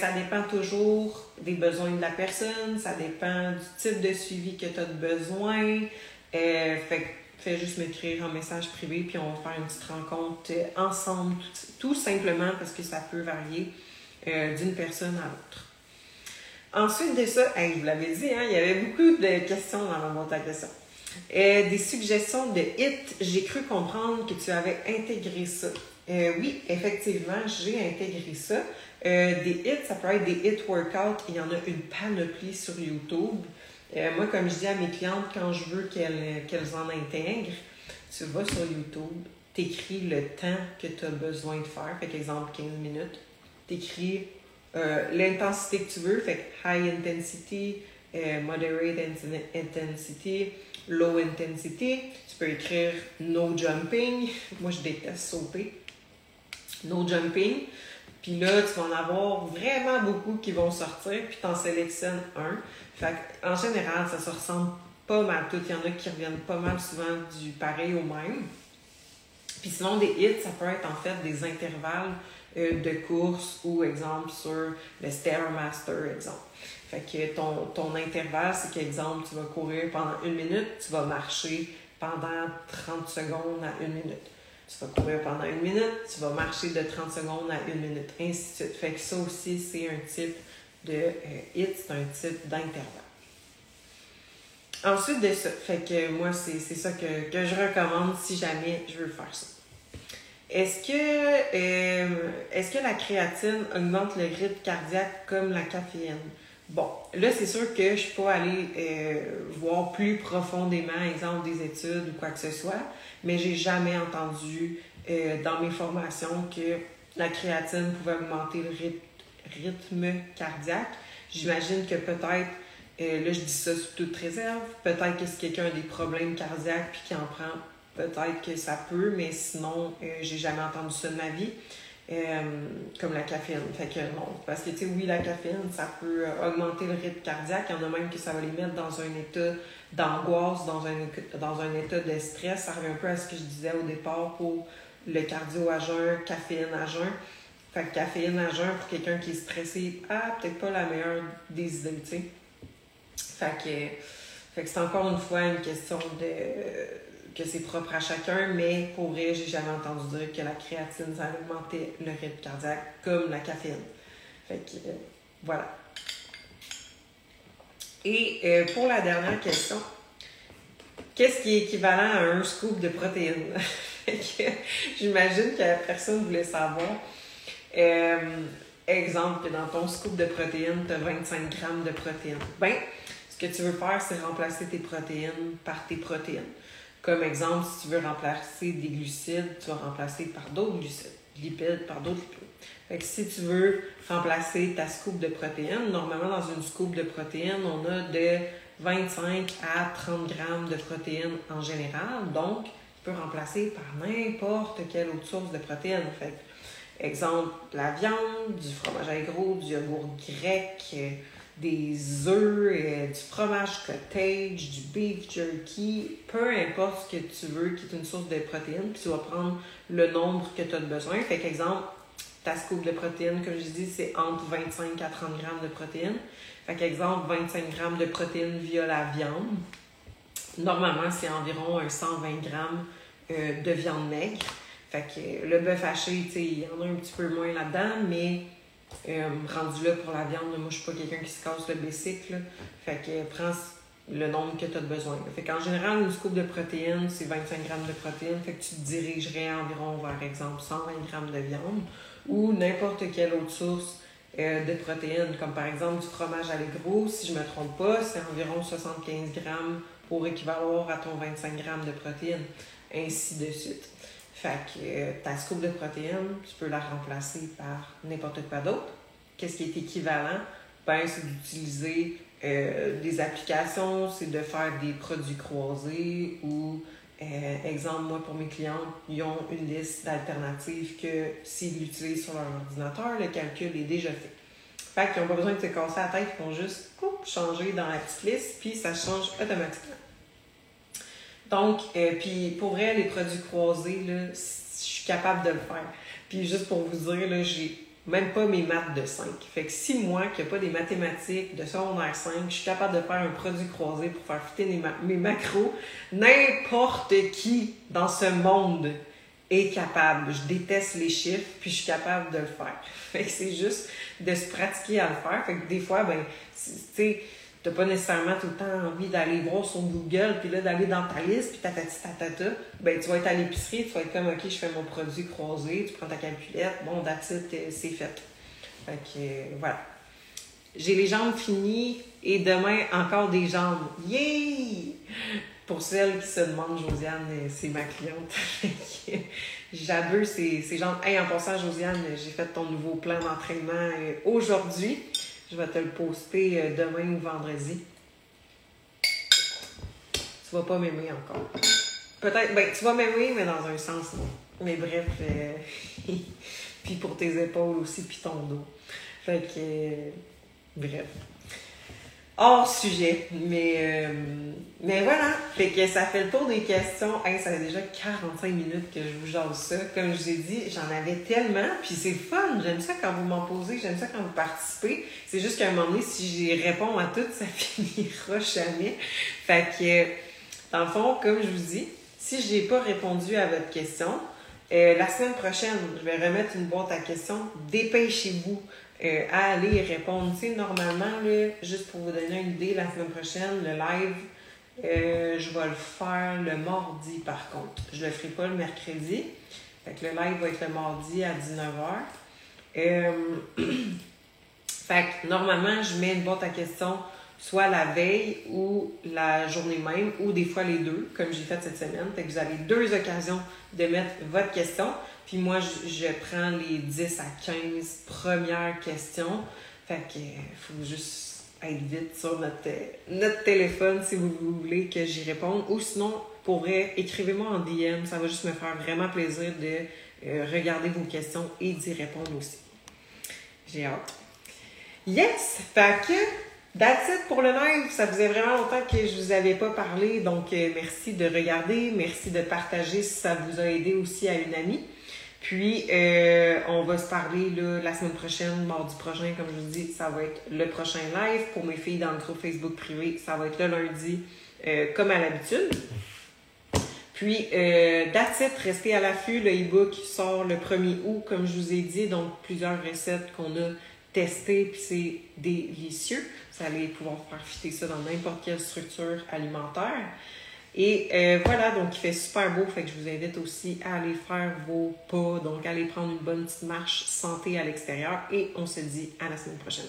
Speaker 1: ça dépend toujours des besoins de la personne, ça dépend du type de suivi que tu as besoin, euh, fait fais juste m'écrire un message privé, puis on va faire une petite rencontre euh, ensemble, tout, simplement parce que ça peut varier euh, d'une personne à l'autre. Ensuite de ça, je vous l'avais dit, hein, il y avait beaucoup de questions dans ma boîte à questions. des suggestions de hits, j'ai cru comprendre que tu avais intégré ça. oui, effectivement, j'ai intégré ça. des hits, ça peut être des hit workouts, il y en a une panoplie sur YouTube. Euh, moi, comme je dis à mes clientes, quand je veux qu'elles en intègrent, tu vas sur YouTube, tu écris le temps que tu as besoin de faire. Fait exemple, 15 minutes. Tu écris euh, l'intensité que tu veux. Fait high intensity, euh, moderate intensity, low intensity. Tu peux écrire no jumping. Moi, je déteste sauter. No jumping. Puis là, tu vas en avoir vraiment beaucoup qui vont sortir, puis tu en sélectionnes un. Fait en général, ça se ressemble pas mal tout. Il y en a qui reviennent pas mal souvent du pareil au même. Puis sinon, des hits, ça peut être en fait des intervalles euh, de course ou, exemple, sur le Stairmaster, exemple. Fait que ton, ton intervalle, c'est qu'exemple, tu vas courir pendant une minute, tu vas marcher pendant 30 secondes à une minute. Tu vas courir pendant une minute, tu vas marcher de 30 secondes à une minute, ainsi de suite. Fait que ça aussi, c'est un type de euh, hit, c'est un type d'intervalle. Ensuite de ça, fait que moi, c'est ça que, je recommande si jamais je veux faire ça. Est-ce que, euh, est-ce que la créatine augmente le rythme cardiaque comme la caféine? Bon, là, c'est sûr que je ne suis euh, voir plus profondément, exemple, des études ou quoi que ce soit, mais j'ai jamais entendu euh, dans mes formations que la créatine pouvait augmenter le rythme cardiaque. J'imagine que peut-être euh, là, je dis ça sous toute réserve. Peut-être que si quelqu'un a des problèmes cardiaques puis qui en prend, peut-être que ça peut, mais sinon, j'ai jamais entendu ça de ma vie. Euh, comme la caféine. Fait que non. Parce que, tu sais, oui, la caféine, ça peut augmenter le rythme cardiaque. Il y en a même que ça va les mettre dans un état d'angoisse, dans un, dans un état de stress. Ça revient un peu à ce que je disais au départ pour le cardio à jeun, caféine à jeun. Fait que caféine à jeun pour quelqu'un qui est stressé, ah, peut-être pas la meilleure des idées, tu sais. Fait que, c'est encore une fois une question de que c'est propre à chacun, mais pour vrai, j'ai jamais entendu dire que la créatine, ça augmentait le rythme cardiaque comme la caféine. Fait que, euh, voilà. Et euh, pour la dernière question, qu'est-ce qui est équivalent à un scoop de protéines? J'imagine que la personne voulait savoir. Euh, exemple, que dans ton scoop de protéines, tu as 25 grammes de protéines. Ben, ce que tu veux faire, c'est remplacer tes protéines par tes protéines. Comme exemple, si tu veux remplacer des glucides, tu vas remplacer par d'autres glucides, lipides par d'autres. Fait que si tu veux remplacer ta scoop de protéines, normalement dans une scoop de protéines, on a de 25 à 30 grammes de protéines en général. Donc, tu peux remplacer par n'importe quelle autre source de protéines. Fait exemple, la viande, du fromage agro, du yogourt grec, des œufs, euh, du fromage cottage, du beef jerky, peu importe ce que tu veux qui est une source de protéines, puis tu vas prendre le nombre que tu as besoin. Fait qu'exemple, ta scoop de protéines, comme je dis, c'est entre 25 à 30 grammes de protéines. Fait qu'exemple, 25 grammes de protéines via la viande. Normalement, c'est environ 120 grammes euh, de viande maigre. Fait que le bœuf haché, il y en a un petit peu moins là-dedans, mais euh, rendu là pour la viande, moi je suis pas quelqu'un qui se casse le bicycle. Fait que prends le nombre que tu as besoin. Fait qu'en général, une scoop de protéines, c'est 25 grammes de protéines. Fait que tu te dirigerais environ vers exemple 120 grammes de viande ou n'importe quelle autre source euh, de protéines, comme par exemple du fromage à. Si je me trompe pas, c'est environ 75 grammes pour équivaloir à ton 25 grammes de protéines, ainsi de suite. Fait que euh, ta scoop de protéines, tu peux la remplacer par n'importe quoi d'autre. Qu'est-ce qui est équivalent? Ben, c'est d'utiliser euh, des applications, c'est de faire des produits croisés ou, euh, exemple, moi, pour mes clients, ils ont une liste d'alternatives que s'ils l'utilisent sur leur ordinateur, le calcul est déjà fait. Fait qu'ils n'ont pas besoin de se casser la tête, ils font juste changer dans la petite liste, puis ça change automatiquement. Donc, euh, puis pour vrai, les produits croisés, là, je suis capable de le faire. Puis juste pour vous dire, là, j'ai même pas mes maths de 5. Fait que si moi, qui n'ai pas des mathématiques de secondaire 5, je suis capable de faire un produit croisé pour faire fitter mes, macros, n'importe qui dans ce monde est capable. Je déteste les chiffres, puis je suis capable de le faire. Fait que c'est juste de se pratiquer à le faire. Fait que des fois, ben, tu sais, n'as pas nécessairement tout le temps envie d'aller voir sur Google, puis là, d'aller dans ta liste, puis tatati tatata, ben, tu vas être à l'épicerie, tu vas être comme, OK, je fais mon produit croisé, tu prends ta calculette, bon, that's euh, c'est fait. Fait que, euh, voilà. J'ai les jambes finies et demain, encore des jambes. Yay! Pour celles qui se demandent, Josiane, euh, c'est ma cliente. J'abuse ces, ces jambes. Hey, en passant, Josiane, j'ai fait ton nouveau plan d'entraînement aujourd'hui. Je vais te le poster euh, demain ou vendredi. Tu vas pas m'aimer encore. Peut-être, ben, tu vas m'aimer, mais dans un sens, non. Mais bref, euh, puis pour tes épaules aussi, puis ton dos. Fait que, euh, bref. Hors sujet, mais, euh, mais voilà. Fait que ça fait le tour des questions. Hey, ça fait déjà 45 minutes que je vous jase ça. Comme je vous ai dit, j'en avais tellement, puis c'est fun. J'aime ça quand vous m'en posez, j'aime ça quand vous participez. C'est juste qu'à un moment donné, si j'y réponds à toutes, ça finira jamais. Fait que, dans le fond, comme je vous dis, si je n'ai pas répondu à votre question, euh, la semaine prochaine, je vais remettre une boîte à questions. Dépêchez-vous euh, à aller répondre. Tu sais, normalement, là, juste pour vous donner une idée, la semaine prochaine, le live, euh, je vais le faire le mardi par contre. Je le ferai pas le mercredi. Fait que le live va être le mardi à 19h. fait que normalement, je mets une boîte à questions soit la veille ou la journée même, ou des fois les deux, comme j'ai fait cette semaine. Fait que vous avez deux occasions de mettre votre question. Puis moi, je, prends les 10 à 15 premières questions. Fait que faut juste être vite sur notre, notre téléphone si vous voulez que j'y réponde. Ou sinon, pourrait écrivez-moi en DM. Ça va juste me faire vraiment plaisir de euh, regarder vos questions et d'y répondre aussi. J'ai hâte. Yes! Fait que That's it pour le live. Ça faisait vraiment longtemps que je vous avais pas parlé, donc euh, merci de regarder, merci de partager si ça vous a aidé aussi à une amie. Puis euh, on va se parler là, la semaine prochaine, mardi prochain, comme je vous dis, ça va être le prochain live. Pour mes filles dans le groupe Facebook privé, ça va être le lundi, euh, comme à l'habitude. Puis, euh, that's restez à l'affût. Le e-book sort le 1er août, comme je vous ai dit, donc plusieurs recettes qu'on a testées, puis c'est délicieux. Vous allez pouvoir faire fitter ça dans n'importe quelle structure alimentaire. Et euh, voilà, donc il fait super beau, fait que je vous invite aussi à aller faire vos pas, donc aller prendre une bonne petite marche santé à l'extérieur et on se dit à la semaine prochaine.